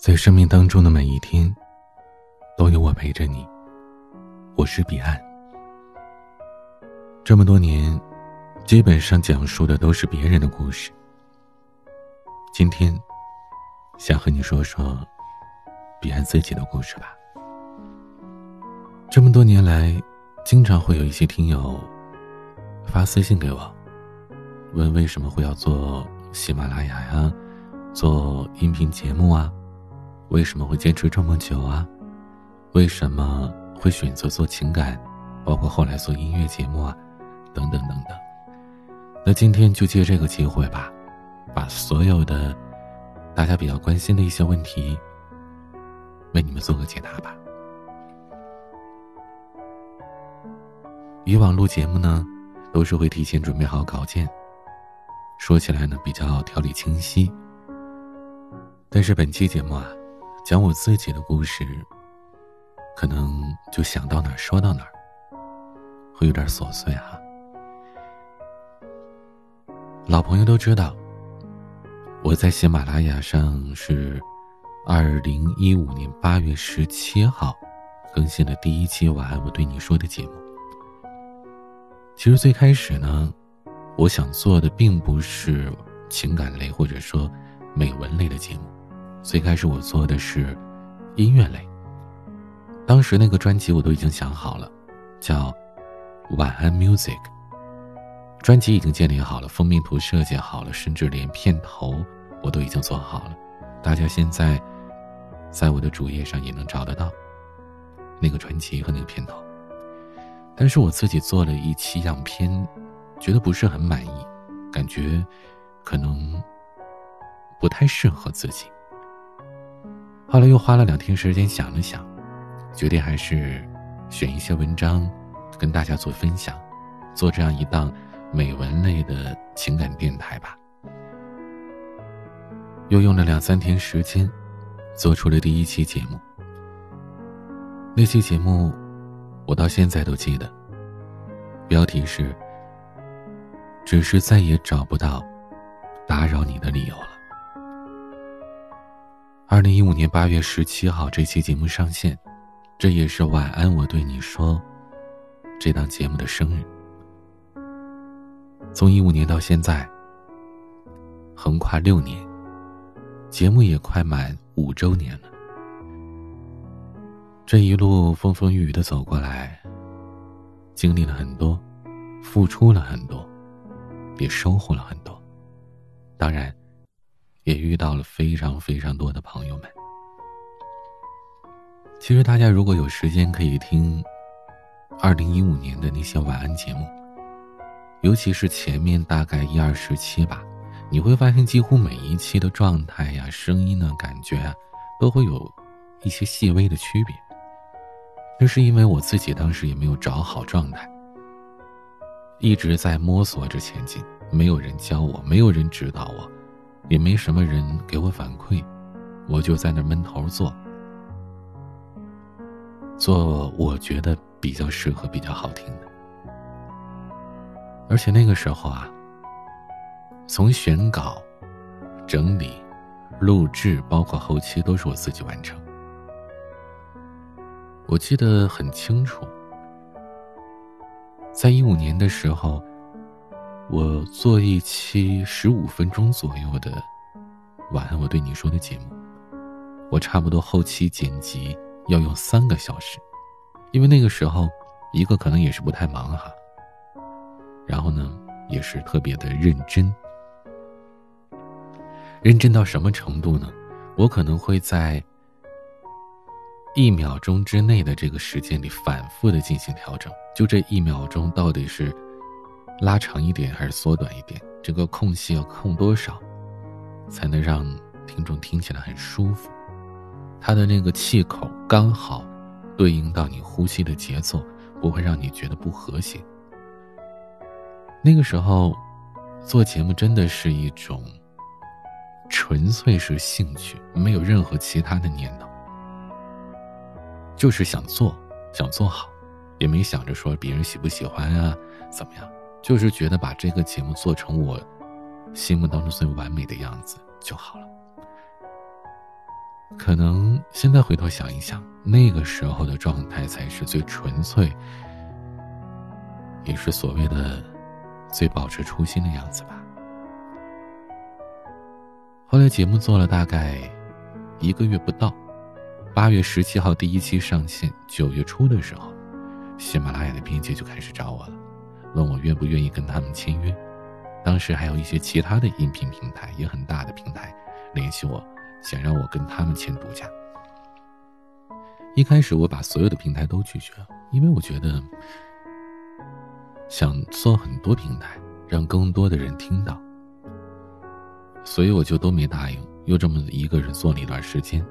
在生命当中的每一天，都有我陪着你。我是彼岸。这么多年，基本上讲述的都是别人的故事。今天，想和你说说彼岸自己的故事吧。这么多年来，经常会有一些听友发私信给我，问为什么会要做喜马拉雅呀，做音频节目啊。为什么会坚持这么久啊？为什么会选择做情感，包括后来做音乐节目啊，等等等等。那今天就借这个机会吧，把所有的大家比较关心的一些问题，为你们做个解答吧。以往录节目呢，都是会提前准备好稿件，说起来呢比较条理清晰。但是本期节目啊。讲我自己的故事，可能就想到哪儿说到哪儿，会有点琐碎哈。老朋友都知道，我在喜马拉雅上是二零一五年八月十七号更新的第一期《晚安我对你说》的节目。其实最开始呢，我想做的并不是情感类或者说美文类的节目。最开始我做的是音乐类。当时那个专辑我都已经想好了，叫《晚安 Music》。专辑已经建立好了，封面图设计好了，甚至连片头我都已经做好了。大家现在在我的主页上也能找得到那个专辑和那个片头。但是我自己做了一期样片，觉得不是很满意，感觉可能不太适合自己。后来又花了两天时间想了想，决定还是选一些文章跟大家做分享，做这样一档美文类的情感电台吧。又用了两三天时间，做出了第一期节目。那期节目我到现在都记得，标题是“只是再也找不到打扰你的理由了”。二零一五年八月十七号，这期节目上线，这也是晚安我对你说这档节目的生日。从一五年到现在，横跨六年，节目也快满五周年了。这一路风风雨雨的走过来，经历了很多，付出了很多，也收获了很多，当然。也遇到了非常非常多的朋友们。其实大家如果有时间可以听，二零一五年的那些晚安节目，尤其是前面大概一二十期吧，你会发现几乎每一期的状态呀、声音呢、感觉啊，都会有一些细微的区别。那是因为我自己当时也没有找好状态，一直在摸索着前进，没有人教我，没有人指导我。也没什么人给我反馈，我就在那闷头做，做我觉得比较适合、比较好听的。而且那个时候啊，从选稿、整理、录制，包括后期，都是我自己完成。我记得很清楚，在一五年的时候。我做一期十五分钟左右的《晚安我对你说》的节目，我差不多后期剪辑要用三个小时，因为那个时候，一个可能也是不太忙哈，然后呢，也是特别的认真，认真到什么程度呢？我可能会在一秒钟之内的这个时间里反复的进行调整，就这一秒钟到底是。拉长一点还是缩短一点？这个空隙要空多少，才能让听众听起来很舒服？它的那个气口刚好对应到你呼吸的节奏，不会让你觉得不和谐。那个时候做节目真的是一种纯粹是兴趣，没有任何其他的念头，就是想做，想做好，也没想着说别人喜不喜欢啊，怎么样。就是觉得把这个节目做成我心目当中最完美的样子就好了。可能现在回头想一想，那个时候的状态才是最纯粹，也是所谓的最保持初心的样子吧。后来节目做了大概一个月不到，八月十七号第一期上线，九月初的时候，喜马拉雅的编辑就开始找我了，问我愿不愿意跟他们签约。当时还有一些其他的音频平台，也很大的平台联系我。想让我跟他们签独家。一开始我把所有的平台都拒绝了，因为我觉得想做很多平台，让更多的人听到，所以我就都没答应。又这么一个人做了一段时间，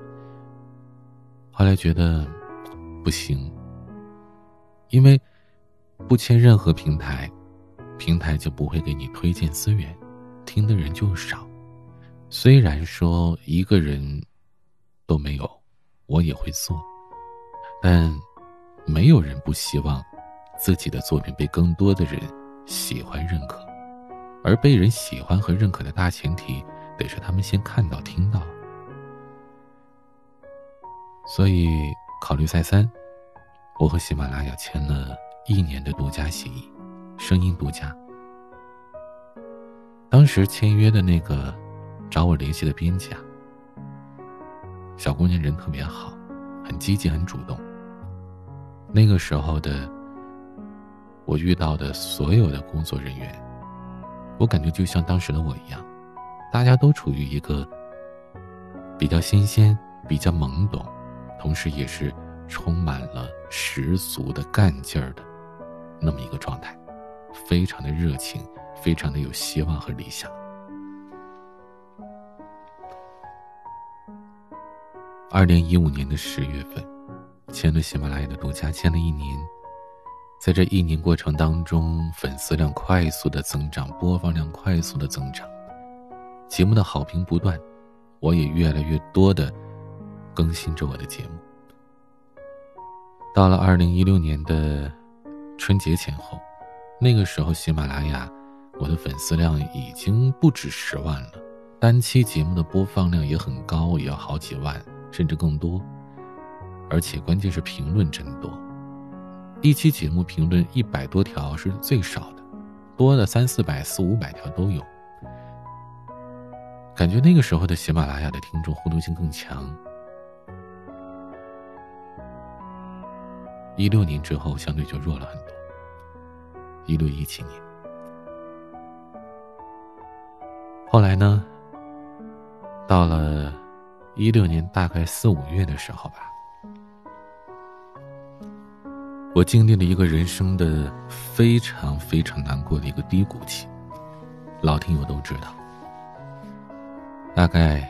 后来觉得不行，因为不签任何平台，平台就不会给你推荐资源，听的人就少。虽然说一个人都没有，我也会做，但没有人不希望自己的作品被更多的人喜欢认可，而被人喜欢和认可的大前提得是他们先看到、听到。所以考虑再三，我和喜马拉雅签了一年的独家协议，声音独家。当时签约的那个。找我联系的编辑啊，小姑娘人特别好，很积极，很主动。那个时候的我遇到的所有的工作人员，我感觉就像当时的我一样，大家都处于一个比较新鲜、比较懵懂，同时也是充满了十足的干劲儿的那么一个状态，非常的热情，非常的有希望和理想。二零一五年的十月份，签了喜马拉雅的独家，签了一年。在这一年过程当中，粉丝量快速的增长，播放量快速的增长，节目的好评不断，我也越来越多的更新着我的节目。到了二零一六年的春节前后，那个时候喜马拉雅，我的粉丝量已经不止十万了，单期节目的播放量也很高，也要好几万。甚至更多，而且关键是评论真多。一期节目评论一百多条是最少的，多的三四百、四五百条都有。感觉那个时候的喜马拉雅的听众互动性更强。一六年之后相对就弱了很多。一六一七年，后来呢，到了。一六年大概四五月的时候吧，我经历了一个人生的非常非常难过的一个低谷期，老听友都知道。大概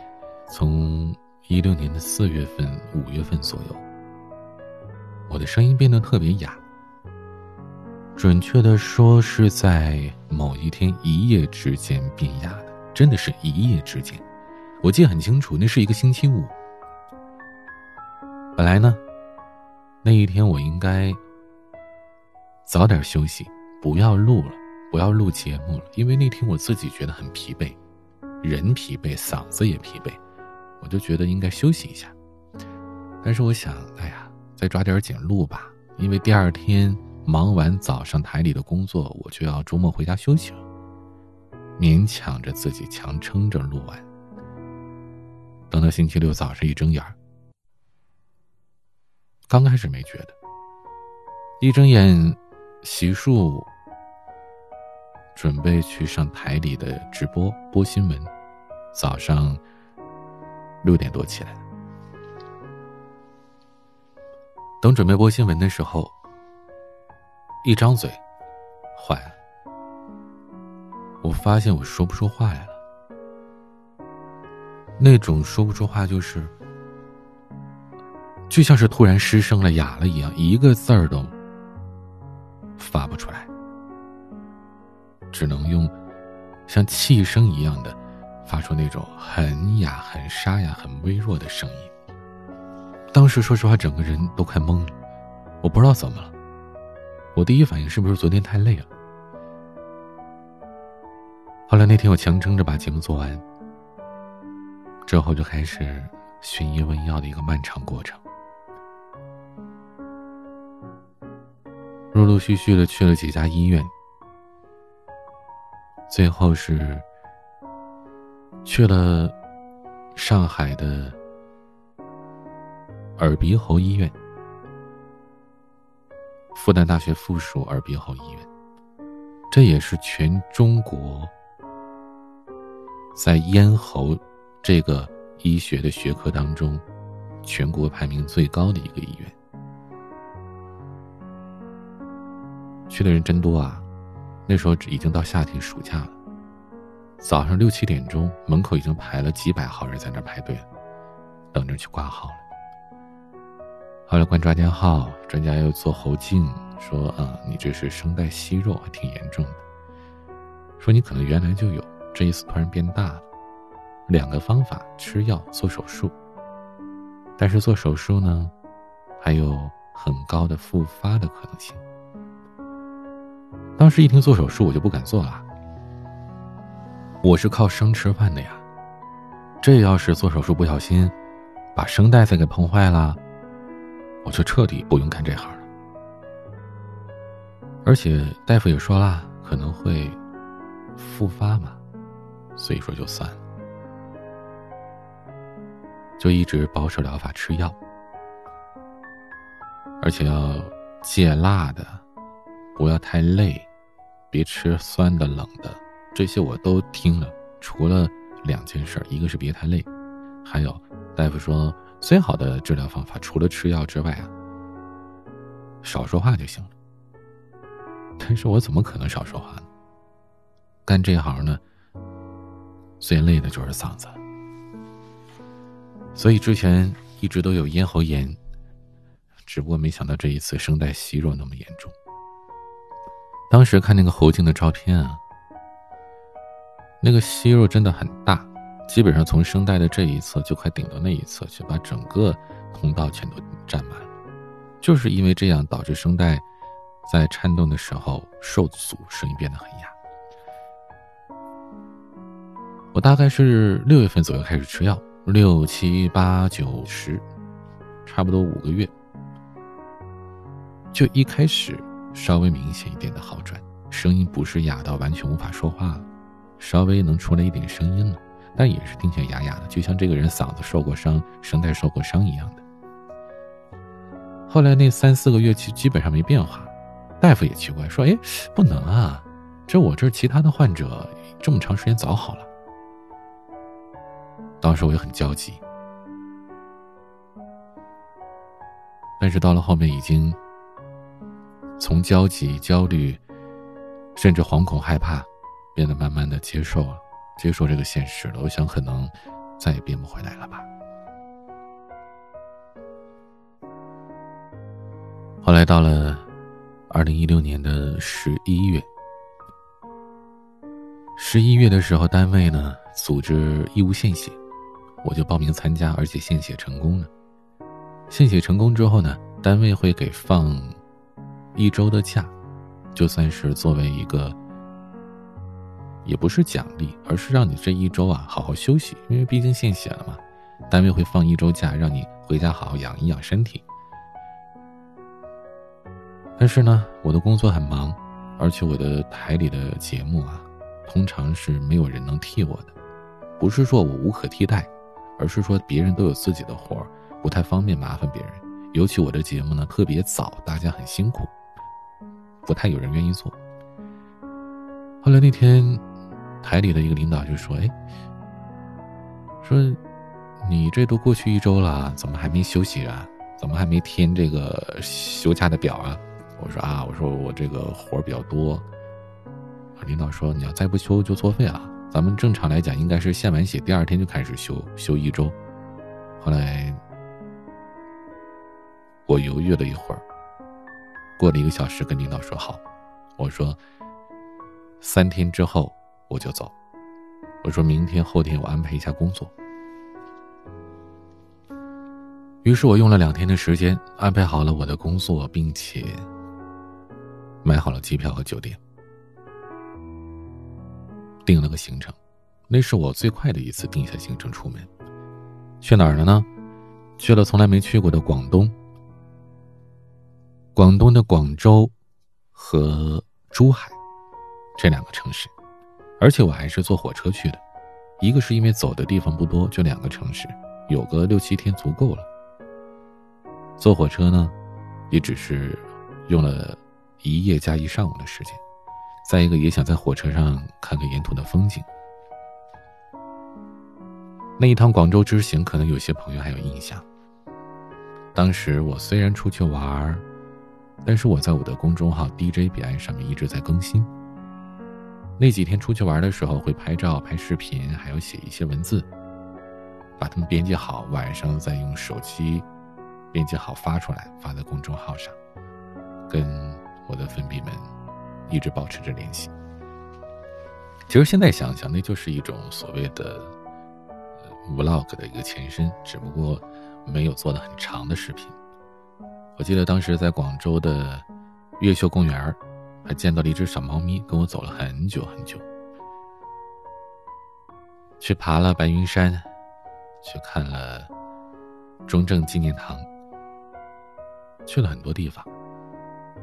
从一六年的四月份、五月份左右，我的声音变得特别哑。准确的说，是在某一天一夜之间变哑的，真的是一夜之间。我记得很清楚，那是一个星期五。本来呢，那一天我应该早点休息，不要录了，不要录节目了，因为那天我自己觉得很疲惫，人疲惫，嗓子也疲惫，我就觉得应该休息一下。但是我想，哎呀，再抓点紧录吧，因为第二天忙完早上台里的工作，我就要周末回家休息了。勉强着自己，强撑着录完。等到星期六早上一睁眼刚开始没觉得，一睁眼，洗漱，准备去上台里的直播播新闻，早上六点多起来，等准备播新闻的时候，一张嘴，坏了，我发现我说不出话来了。那种说不出话，就是，就像是突然失声了、哑了一样，一个字儿都发不出来，只能用像气声一样的发出那种很哑、很沙哑、很微弱的声音。当时说实话，整个人都快懵了，我不知道怎么了。我第一反应是不是昨天太累了？后来那天我强撑着把节目做完。之后就开始寻医问药的一个漫长过程。陆陆续续的去了几家医院，最后是去了上海的耳鼻喉医院，复旦大学附属耳鼻喉医院，这也是全中国在咽喉这个医学的学科当中全国排名最高的一个医院。去的人真多啊！那时候已经到夏天暑假了，早上六七点钟，门口已经排了几百号人在那排队了，等着去挂号了。后来关抓电号，专家又做喉镜，说啊，你这是声带息肉，还挺严重的。说你可能原来就有，这一次突然变大了。两个方法：吃药、做手术。但是做手术呢，还有很高的复发的可能性。当时一听做手术，我就不敢做了。我是靠声吃饭的呀，这要是做手术不小心，把声带再给碰坏了，我就彻底不用干这行了。而且大夫也说了，可能会复发嘛，所以说就算了，就一直保守疗法吃药，而且要戒辣的，不要太累。别吃酸的、冷的，这些我都听了。除了两件事，一个是别太累，还有大夫说最好的治疗方法，除了吃药之外啊，少说话就行了。但是我怎么可能少说话呢？干这行呢，最累的就是嗓子，所以之前一直都有咽喉炎，只不过没想到这一次声带息肉那么严重。当时看那个喉镜的照片啊，那个息肉真的很大，基本上从声带的这一侧就快顶到那一侧去，把整个通道全都占满。就是因为这样，导致声带在颤动的时候受阻，声音变得很哑。我大概是六月份左右开始吃药，六七八九十，差不多五个月，就一开始。稍微明显一点的好转，声音不是哑到完全无法说话了，稍微能出来一点声音了，但也是听起来哑哑的，就像这个人嗓子受过伤，声带受过伤一样的。后来那三四个月其基本上没变化，大夫也奇怪说：“哎，不能啊，这我这其他的患者这么长时间早好了。”当时我也很焦急，但是到了后面已经。从焦急、焦虑，甚至惶恐、害怕，变得慢慢的接受了，接受这个现实了。我想，可能再也变不回来了吧。后来到了二零一六年的十一月，十一月的时候，单位呢组织义务献血，我就报名参加，而且献血成功了。献血成功之后呢，单位会给放。一周的假，就算是作为一个，也不是奖励，而是让你这一周啊好好休息，因为毕竟献血了嘛，单位会放一周假，让你回家好好养一养身体。但是呢，我的工作很忙，而且我的台里的节目啊，通常是没有人能替我的，不是说我无可替代，而是说别人都有自己的活儿，不太方便麻烦别人，尤其我的节目呢特别早，大家很辛苦。不太有人愿意做。后来那天，台里的一个领导就说：“哎，说你这都过去一周了，怎么还没休息啊？怎么还没填这个休假的表啊？”我说：“啊，我说我这个活比较多。”领导说：“你要再不休就作废了。咱们正常来讲应该是献完血第二天就开始休休一周。”后来我犹豫了一会儿。过了一个小时，跟领导说好，我说三天之后我就走，我说明天后天我安排一下工作。于是我用了两天的时间安排好了我的工作，并且买好了机票和酒店，定了个行程，那是我最快的一次定下行程出门。去哪儿了呢？去了从来没去过的广东。广东的广州和珠海这两个城市，而且我还是坐火车去的。一个是因为走的地方不多，就两个城市，有个六七天足够了。坐火车呢，也只是用了一夜加一上午的时间。再一个，也想在火车上看看沿途的风景。那一趟广州之行，可能有些朋友还有印象。当时我虽然出去玩儿。但是我在我的公众号 DJ 彼岸上面一直在更新。那几天出去玩的时候，会拍照、拍视频，还要写一些文字，把它们编辑好，晚上再用手机编辑好发出来，发在公众号上，跟我的粉笔们一直保持着联系。其实现在想想，那就是一种所谓的 vlog 的一个前身，只不过没有做的很长的视频。我记得当时在广州的越秀公园还见到了一只小猫咪，跟我走了很久很久。去爬了白云山，去看了中正纪念堂，去了很多地方，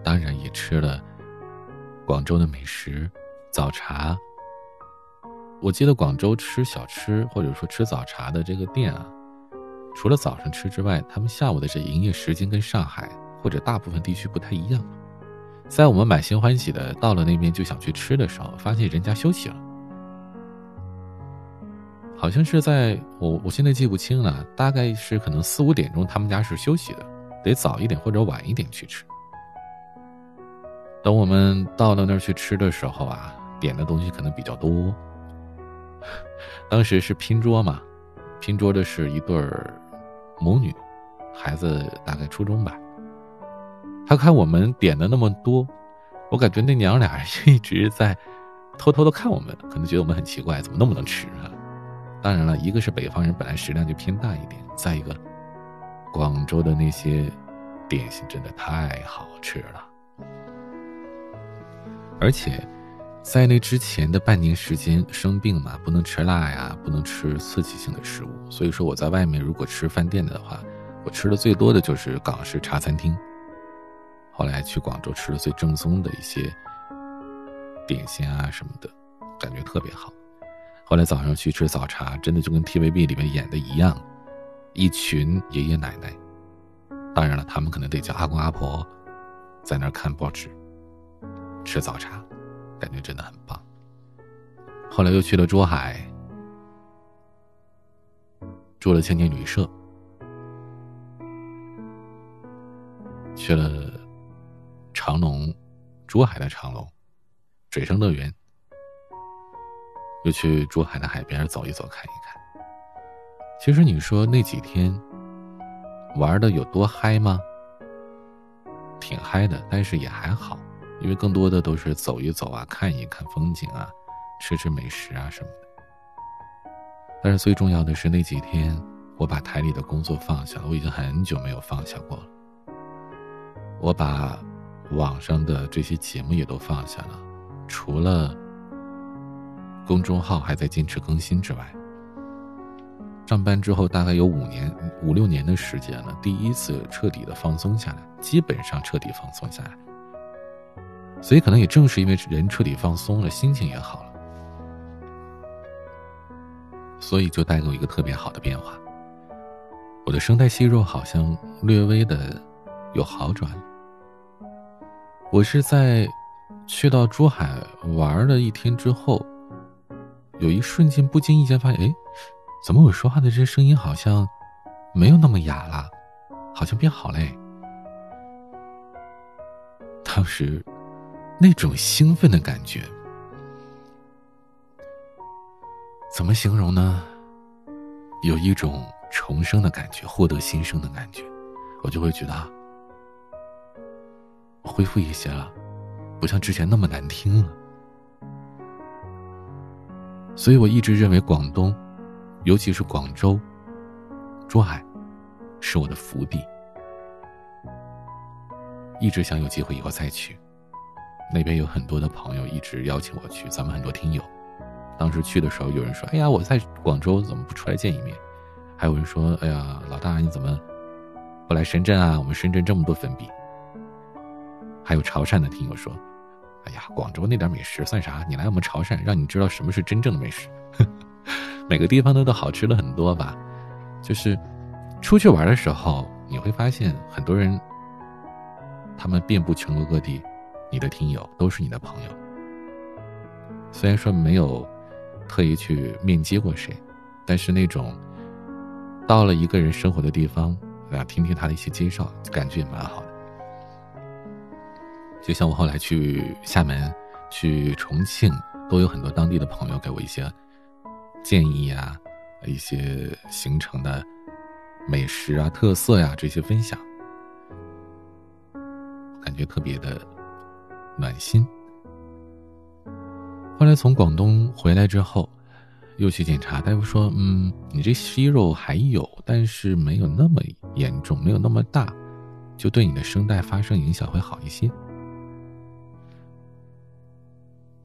当然也吃了广州的美食早茶。我记得广州吃小吃或者说吃早茶的这个店啊。除了早上吃之外，他们下午的这营业时间跟上海或者大部分地区不太一样。在我们满心欢喜的到了那边就想去吃的时候，发现人家休息了，好像是在我我现在记不清了，大概是可能四五点钟他们家是休息的，得早一点或者晚一点去吃。等我们到了那儿去吃的时候啊，点的东西可能比较多。当时是拼桌嘛，拼桌的是一对儿。母女，孩子大概初中吧。他看我们点的那么多，我感觉那娘俩一直在偷偷的看我们，可能觉得我们很奇怪，怎么那么能吃啊？当然了，一个是北方人本来食量就偏大一点，再一个，广州的那些点心真的太好吃了，而且。在那之前的半年时间生病嘛，不能吃辣呀，不能吃刺激性的食物，所以说我在外面如果吃饭店的话，我吃的最多的就是港式茶餐厅。后来去广州吃了最正宗的一些点心啊什么的，感觉特别好。后来早上去吃早茶，真的就跟 TVB 里面演的一样，一群爷爷奶奶，当然了，他们可能得叫阿公阿婆，在那儿看报纸，吃早茶。感觉真的很棒。后来又去了珠海，住了青年旅社，去了长隆，珠海的长隆，水上乐园，又去珠海的海边走一走，看一看。其实你说那几天玩的有多嗨吗？挺嗨的，但是也还好。因为更多的都是走一走啊，看一看风景啊，吃吃美食啊什么的。但是最重要的是那几天，我把台里的工作放下了，我已经很久没有放下过了。我把网上的这些节目也都放下了，除了公众号还在坚持更新之外，上班之后大概有五年、五六年的时间了，第一次彻底的放松下来，基本上彻底放松下来。所以，可能也正是因为人彻底放松了，心情也好了，所以就带给我一个特别好的变化。我的声带息肉好像略微的有好转。我是在去到珠海玩了一天之后，有一瞬间不经意间发现，哎，怎么我说话的这声音好像没有那么哑了，好像变好嘞。当时。那种兴奋的感觉，怎么形容呢？有一种重生的感觉，获得新生的感觉，我就会觉得恢复一些了，不像之前那么难听了。所以我一直认为广东，尤其是广州、珠海，是我的福地，一直想有机会以后再去。那边有很多的朋友一直邀请我去，咱们很多听友，当时去的时候，有人说：“哎呀，我在广州，怎么不出来见一面？”还有人说：“哎呀，老大你怎么不来深圳啊？我们深圳这么多粉笔。”还有潮汕的听友说：“哎呀，广州那点美食算啥？你来我们潮汕，让你知道什么是真正的美食。”每个地方都都好吃了很多吧？就是出去玩的时候，你会发现很多人，他们遍布全国各地，你的听友都是你的朋友。虽然说没有特意去面接过谁，但是那种到了一个人生活的地方，啊，听听他的一些介绍，感觉也蛮好。就像我后来去厦门、去重庆，都有很多当地的朋友给我一些建议啊，一些行程的美食啊、特色呀这些分享，感觉特别的暖心。后来从广东回来之后，又去检查，大夫说：“嗯，你这息肉还有，但是没有那么严重，没有那么大，就对你的声带发生影响会好一些。”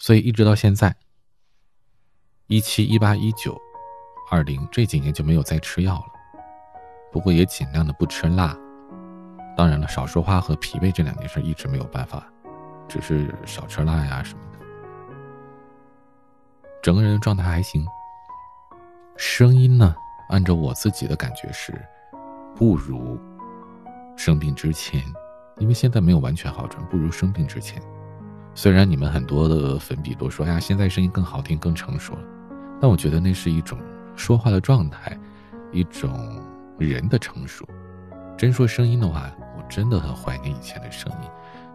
所以一直到现在，一七、一八、一九、二零这几年就没有再吃药了，不过也尽量的不吃辣。当然了，少说话和疲惫这两件事一直没有办法，只是少吃辣呀什么的。整个人的状态还行。声音呢，按照我自己的感觉是，不如生病之前，因为现在没有完全好转，不如生病之前。虽然你们很多的粉笔都说，哎呀，现在声音更好听、更成熟了，但我觉得那是一种说话的状态，一种人的成熟。真说声音的话，我真的很怀念以前的声音。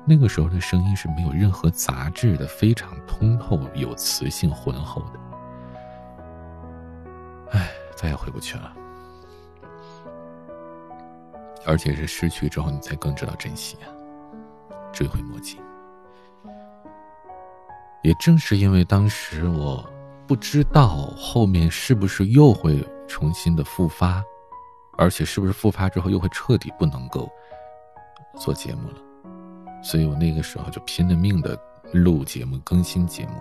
那个时候的声音是没有任何杂质的，非常通透、有磁性、浑厚的。唉，再也回不去了。而且是失去之后，你才更知道珍惜啊，追悔莫及。也正是因为当时我不知道后面是不是又会重新的复发，而且是不是复发之后又会彻底不能够做节目了。所以我那个时候就拼了命的录节目、更新节目，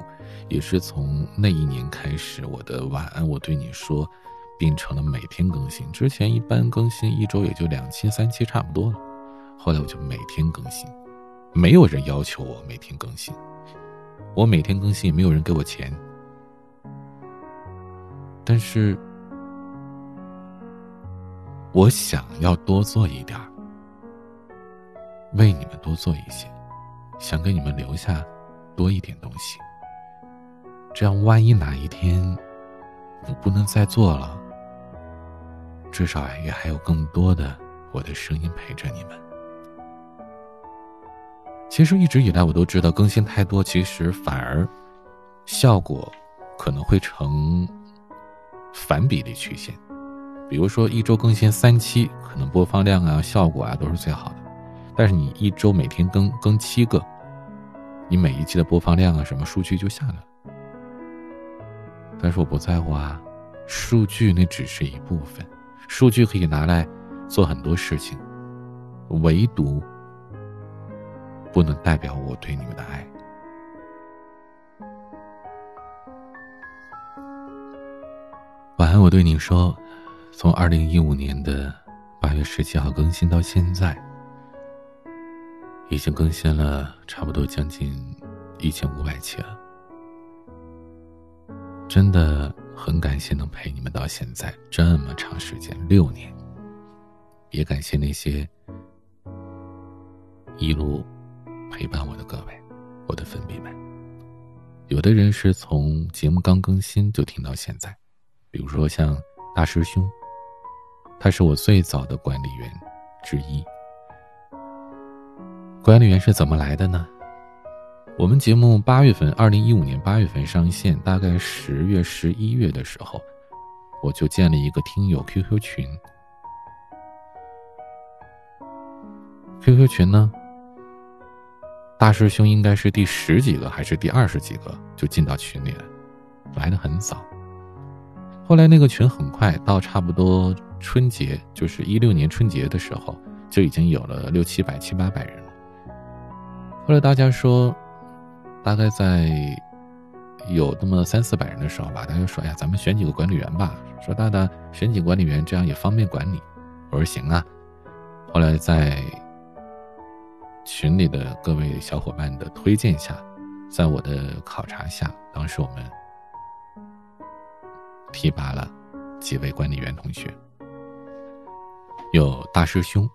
也是从那一年开始，我的晚安我对你说，变成了每天更新。之前一般更新一周也就两期、三期差不多了，后来我就每天更新，没有人要求我每天更新，我每天更新也没有人给我钱，但是我想要多做一点儿。为你们多做一些，想给你们留下多一点东西。这样，万一哪一天我不能再做了，至少也还有更多的我的声音陪着你们。其实一直以来，我都知道更新太多，其实反而效果可能会成反比例曲线。比如说，一周更新三期，可能播放量啊、效果啊都是最好的。但是你一周每天更更七个，你每一期的播放量啊，什么数据就下来了。但是我不在乎啊，数据那只是一部分，数据可以拿来做很多事情，唯独不能代表我对你们的爱。晚安，我对你说，从二零一五年的八月十七号更新到现在。已经更新了差不多将近一千五百期了，真的很感谢能陪你们到现在这么长时间六年，也感谢那些一路陪伴我的各位，我的粉笔们。有的人是从节目刚更新就听到现在，比如说像大师兄，他是我最早的管理员之一。管理员是怎么来的呢？我们节目八月份，二零一五年八月份上线，大概十月、十一月的时候，我就建了一个听友 QQ 群。QQ 群呢，大师兄应该是第十几个还是第二十几个就进到群里了，来的很早。后来那个群很快到差不多春节，就是一六年春节的时候，就已经有了六七百、七八百人了。后来大家说，大概在有那么三四百人的时候吧，大家说：“哎呀，咱们选几个管理员吧，说大大选几个管理员，这样也方便管理。我说行啊。后来在群里的各位小伙伴的推荐下，在我的考察下，当时我们提拔了几位管理员同学，有大师兄，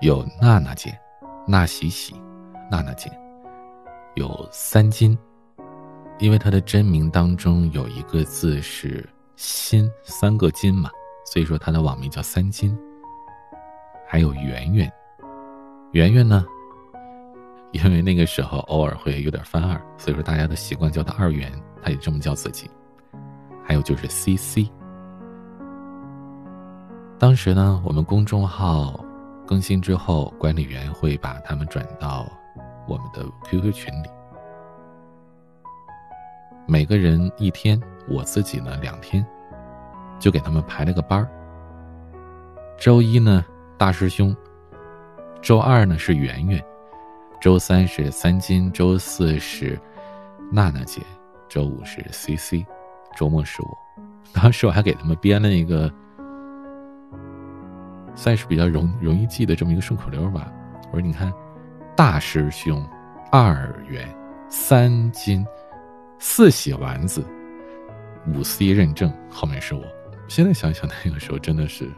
有娜娜姐，娜喜喜，娜娜姐，有三金，因为他的真名当中有一个字是“心”，三个金。嘛，所以说他的网名叫三金。还有圆圆。圆圆呢？因为那个时候偶尔会有点翻二，所以说大家的习惯叫他二元，他也这么叫自己。还有就是 C C。当时呢，我们公众号更新之后，管理员会把他们转到我们的 QQ 群里，每个人一天，我自己呢两天，就给他们排了个班儿。周一呢，大师兄。周二呢是圆圆，周三是三金，周四是娜娜姐，周五是 C C，周末是我。当时我还给他们编了一个，算是比较容容易记的这么一个顺口溜吧。我说：“你看，大师兄，二元，三金，四喜丸子，五 C 认证，后面是我。”现在想想那个时候真的是，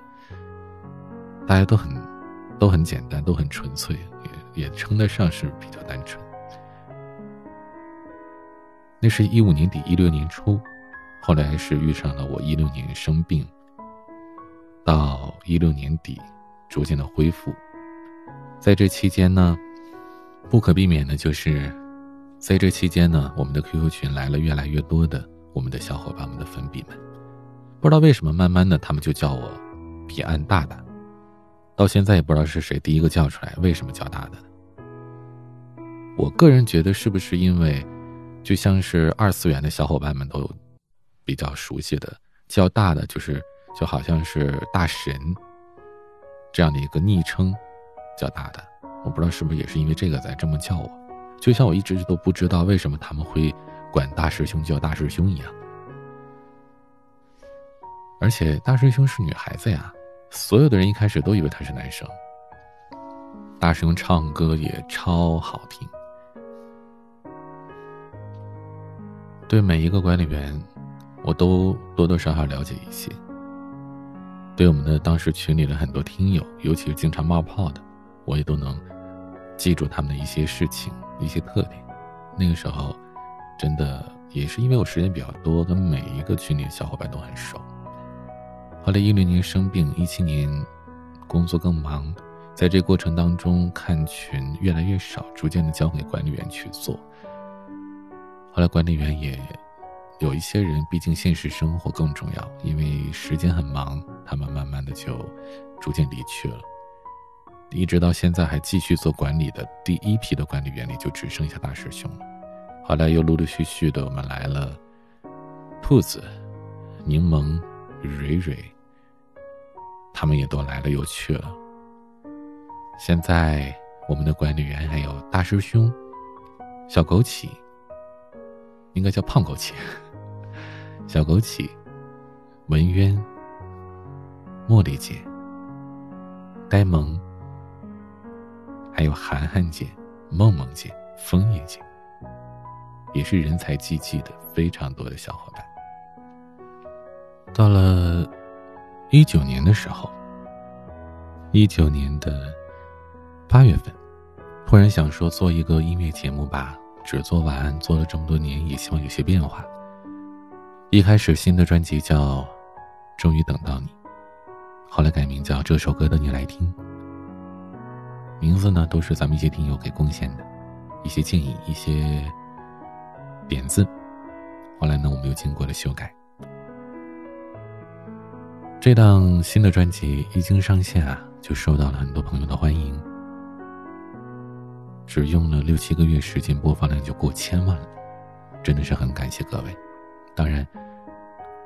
大家都很。都很简单，都很纯粹，也也称得上是比较单纯。那是一五年底一六年初，后来是遇上了我一六年生病，到一六年底逐渐的恢复。在这期间呢，不可避免的就是，在这期间呢，我们的 QQ 群来了越来越多的我们的小伙伴们的粉笔们，不知道为什么，慢慢的他们就叫我彼岸大大。到现在也不知道是谁第一个叫出来，为什么叫大的？我个人觉得是不是因为，就像是二次元的小伙伴们都比较熟悉的叫大的，就是就好像是大神这样的一个昵称，叫大的。我不知道是不是也是因为这个在这么叫我，就像我一直都不知道为什么他们会管大师兄叫大师兄一样。而且大师兄是女孩子呀。所有的人一开始都以为他是男生。大师兄唱歌也超好听。对每一个管理员，我都多多少少了解一些。对我们的当时群里的很多听友，尤其是经常冒泡的，我也都能记住他们的一些事情、一些特点。那个时候，真的也是因为我时间比较多，跟每一个群里的小伙伴都很熟。后来一六年生病，一七年工作更忙，在这过程当中看群越来越少，逐渐的交给管理员去做。后来管理员也有一些人，毕竟现实生活更重要，因为时间很忙，他们慢慢的就逐渐离去了。一直到现在还继续做管理的第一批的管理员里，就只剩下大师兄了。后来又陆陆续续的我们来了，兔子、柠檬、蕊蕊。他们也都来了又去了。现在我们的管理员还有大师兄、小枸杞，应该叫胖枸杞、小枸杞、文渊、茉莉姐、呆萌，还有涵涵姐、梦梦姐、枫叶姐，也是人才济济的非常多的小伙伴。到了。一九年的时候，一九年的八月份，突然想说做一个音乐节目吧，只做完，做了这么多年，也希望有些变化。一开始新的专辑叫《终于等到你》，后来改名叫《这首歌等你来听》。名字呢，都是咱们一些听友给贡献的，一些建议，一些点子。后来呢，我们又经过了修改。这档新的专辑一经上线啊，就受到了很多朋友的欢迎。只用了六七个月时间，播放量就过千万了，真的是很感谢各位。当然，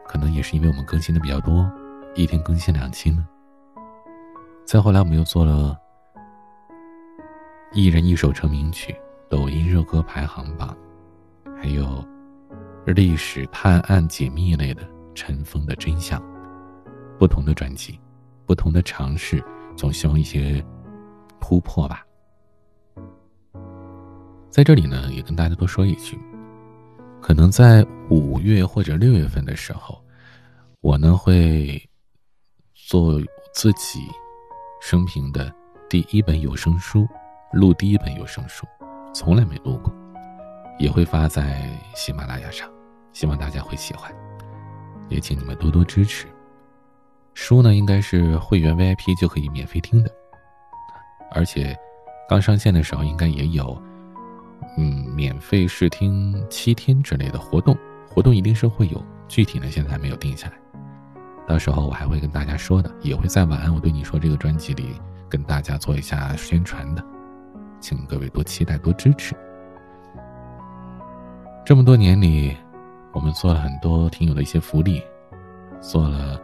可能也是因为我们更新的比较多，一天更新两期呢。再后来，我们又做了一人一首成名曲、抖音热歌排行榜，还有历史探案解密类的《尘封的真相》，不同的专辑，不同的尝试，总希望一些突破吧。在这里呢，也跟大家多说一句，可能在五月或者六月份的时候，我呢会做自己生平的第一本有声书，录第一本有声书，从来没录过，也会发在喜马拉雅上。希望大家会喜欢，也请你们多多支持。书呢，应该是会员 VIP 就可以免费听的，而且刚上线的时候应该也有，嗯，免费试听七天之类的活动，活动一定是会有，具体呢现在还没有定下来，到时候我还会跟大家说的，也会在晚安我对你说这个专辑里跟大家做一下宣传的，请各位多期待多支持。这么多年里。我们做了很多听友的一些福利，做了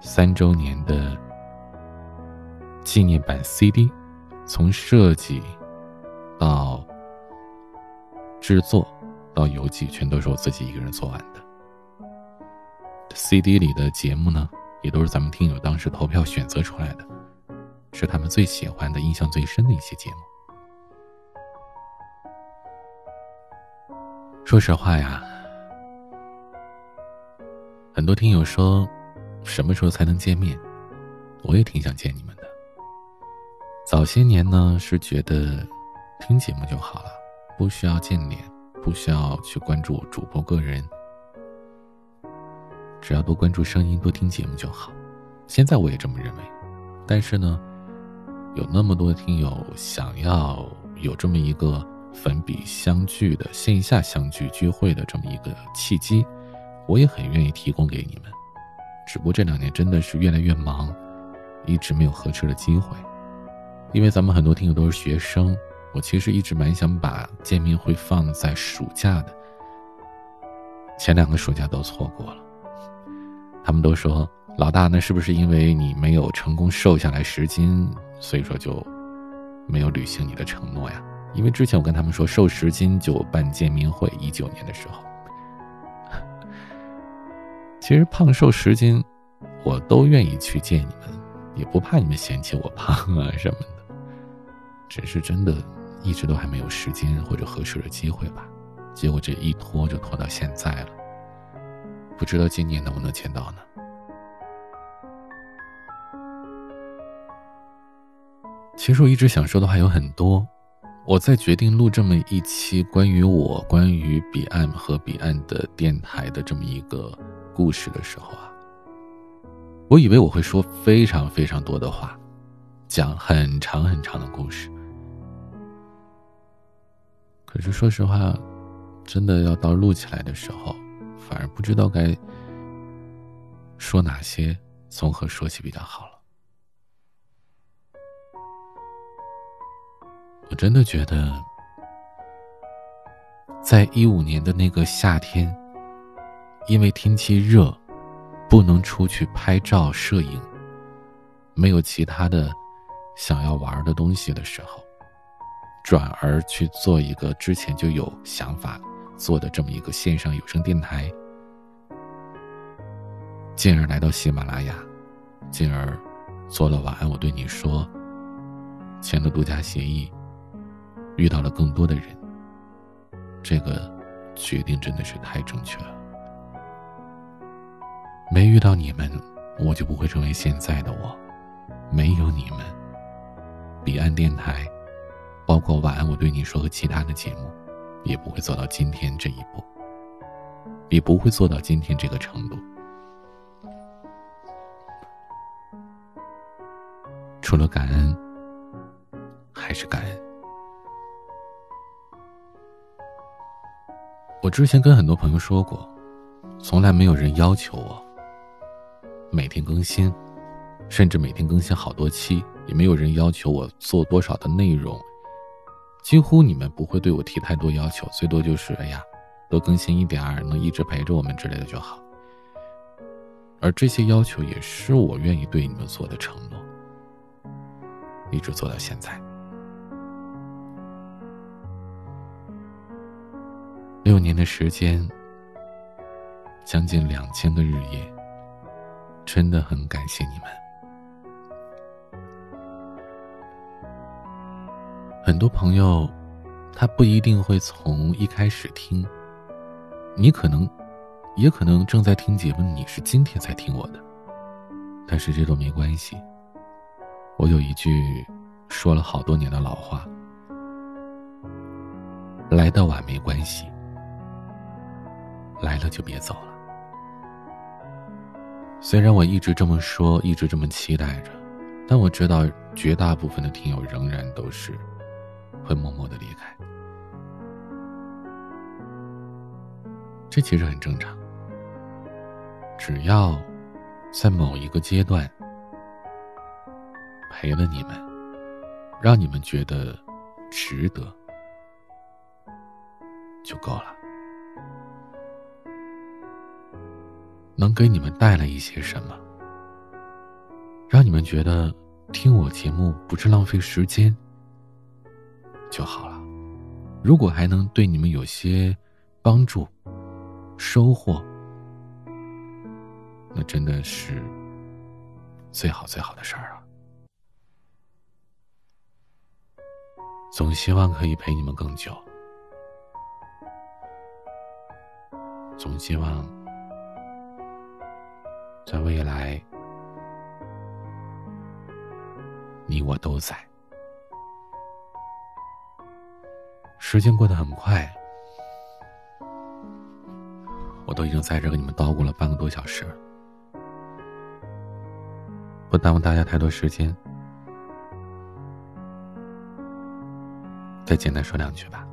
三周年的纪念版 CD，从设计到制作到邮寄，全都是我自己一个人做完的。CD 里的节目呢，也都是咱们听友当时投票选择出来的，是他们最喜欢的、印象最深的一些节目。说实话呀。很多听友说，什么时候才能见面？我也挺想见你们的。早些年呢，是觉得听节目就好了，不需要见脸，不需要去关注主播个人，只要多关注声音，多听节目就好。现在我也这么认为，但是呢，有那么多听友想要有这么一个粉笔相聚的线下相聚聚会的这么一个契机。我也很愿意提供给你们，只不过这两年真的是越来越忙，一直没有合适的机会。因为咱们很多听友都是学生，我其实一直蛮想把见面会放在暑假的。前两个暑假都错过了，他们都说老大，那是不是因为你没有成功瘦下来十斤，所以说就没有履行你的承诺呀？因为之前我跟他们说瘦十斤就办见面会，一九年的时候。其实胖瘦十斤，我都愿意去见你们，也不怕你们嫌弃我胖啊什么的。只是真的，一直都还没有时间或者合适的机会吧。结果这一拖就拖到现在了，不知道今年能不能见到呢？其实我一直想说的话有很多，我在决定录这么一期关于我、关于彼岸和彼岸的电台的这么一个。故事的时候啊，我以为我会说非常非常多的话，讲很长很长的故事。可是说实话，真的要到录起来的时候，反而不知道该说哪些，从何说起比较好了。我真的觉得，在一五年的那个夏天。因为天气热，不能出去拍照摄影，没有其他的想要玩的东西的时候，转而去做一个之前就有想法做的这么一个线上有声电台，进而来到喜马拉雅，进而做了晚安我对你说，签了独家协议，遇到了更多的人，这个决定真的是太正确了。没遇到你们，我就不会成为现在的我；没有你们，彼岸电台，包括晚安我对你说和其他的节目，也不会走到今天这一步，也不会做到今天这个程度。除了感恩，还是感恩。我之前跟很多朋友说过，从来没有人要求我。每天更新，甚至每天更新好多期，也没有人要求我做多少的内容。几乎你们不会对我提太多要求，最多就是哎呀，多更新一点儿，能一直陪着我们之类的就好。而这些要求也是我愿意对你们做的承诺，一直做到现在。六年的时间，将近两千个日夜，真的很感谢你们。很多朋友，他不一定会从一开始听，你可能，也可能正在听节目，你是今天才听我的，但是这都没关系。我有一句说了好多年的老话：来的晚没关系，来了就别走了。虽然我一直这么说，一直这么期待着，但我知道绝大部分的听友仍然都是。会默默的离开，这其实很正常。只要在某一个阶段陪了你们，让你们觉得值得，就够了。能给你们带来一些什么，让你们觉得听我节目不是浪费时间。就好了。如果还能对你们有些帮助、收获，那真的是最好最好的事儿啊！总希望可以陪你们更久，总希望在未来，你我都在。时间过得很快，我都已经在这给你们叨咕了半个多小时，不耽误大家太多时间，再简单说两句吧。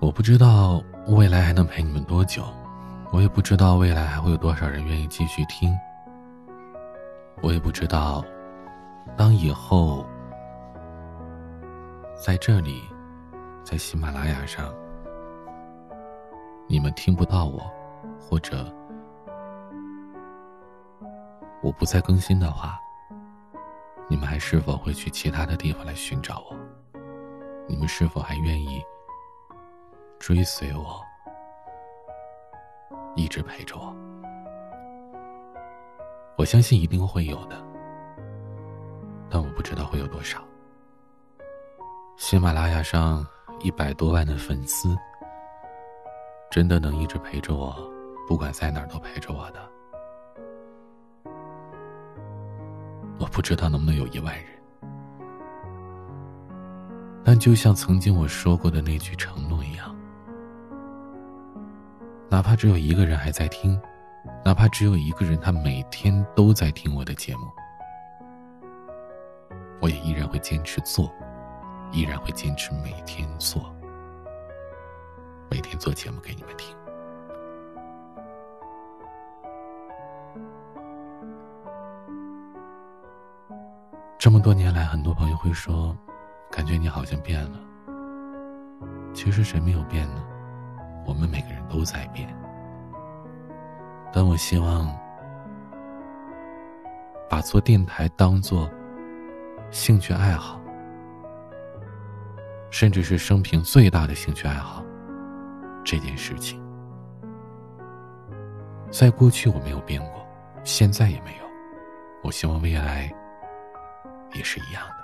我不知道未来还能陪你们多久，我也不知道未来还会有多少人愿意继续听，我也不知道当以后。在这里，在喜马拉雅上，你们听不到我，或者我不再更新的话，你们还是否会去其他的地方来寻找我？你们是否还愿意追随我，一直陪着我？我相信一定会有的，但我不知道会有多少。喜马拉雅上一百多万的粉丝，真的能一直陪着我，不管在哪儿都陪着我的。我不知道能不能有一万人，但就像曾经我说过的那句承诺一样，哪怕只有一个人还在听，哪怕只有一个人他每天都在听我的节目，我也依然会坚持做。依然会坚持每天做，每天做节目给你们听。这么多年来，很多朋友会说，感觉你好像变了。其实谁没有变呢？我们每个人都在变。但我希望，把做电台当做兴趣爱好。甚至是生平最大的兴趣爱好，这件事情，在过去我没有变过，现在也没有，我希望未来也是一样的。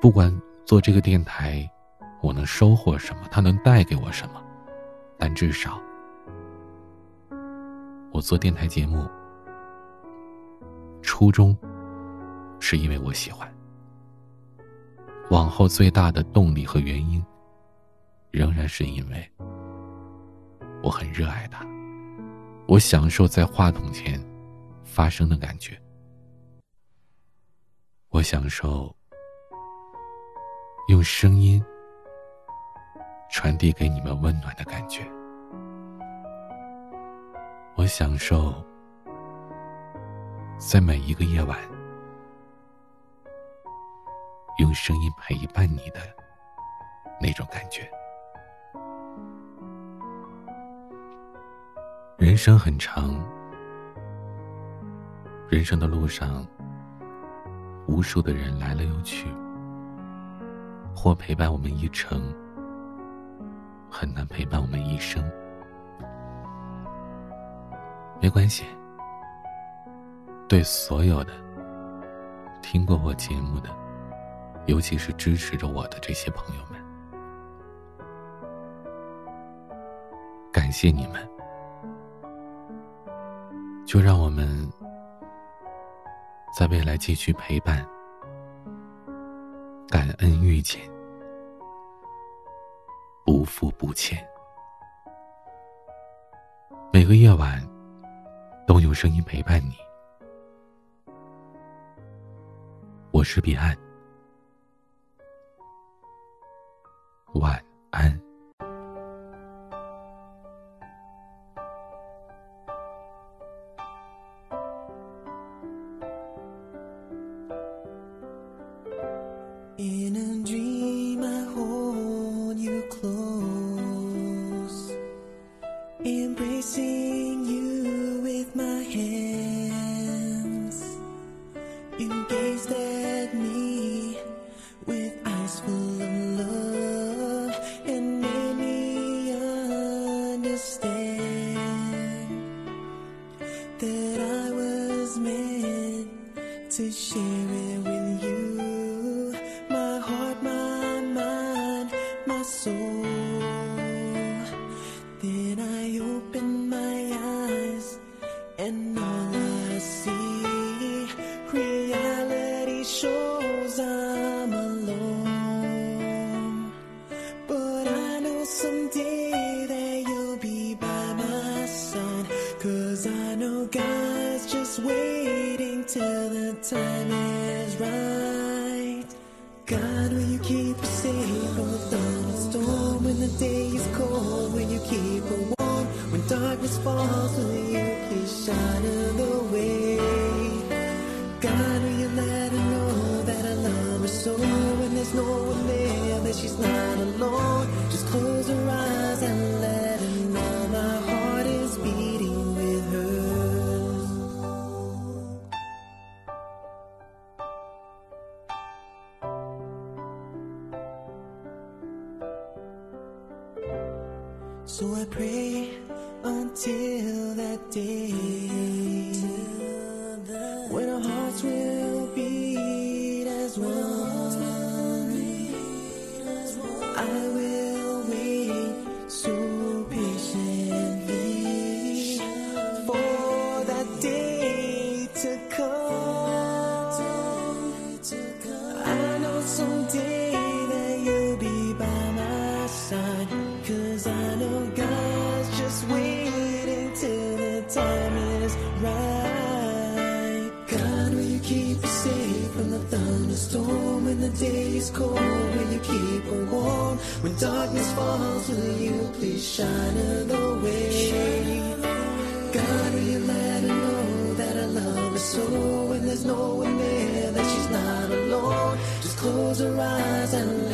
不管做这个电台，我能收获什么，它能带给我什么，但至少，我做电台节目，初衷是因为我喜欢。往后最大的动力和原因，仍然是因为我很热爱它，我享受在话筒前发声的感觉，我享受用声音传递给你们温暖的感觉，我享受在每一个夜晚。用声音陪伴你的那种感觉。人生很长，人生的路上，无数的人来了又去，或陪伴我们一程，很难陪伴我们一生。没关系对所有的听过我节目的尤其是支持着我的这些朋友们感谢你们。就让我们在未来继续陪伴感恩遇见。不负不欠。每个夜晚都有声音陪伴你。我是彼岸。晚 keep her warm when darkness falls. Will you please shine her the way? God, will you let her know that I love her so? When there's no one there, that she's not alone. Just close her eyes. close and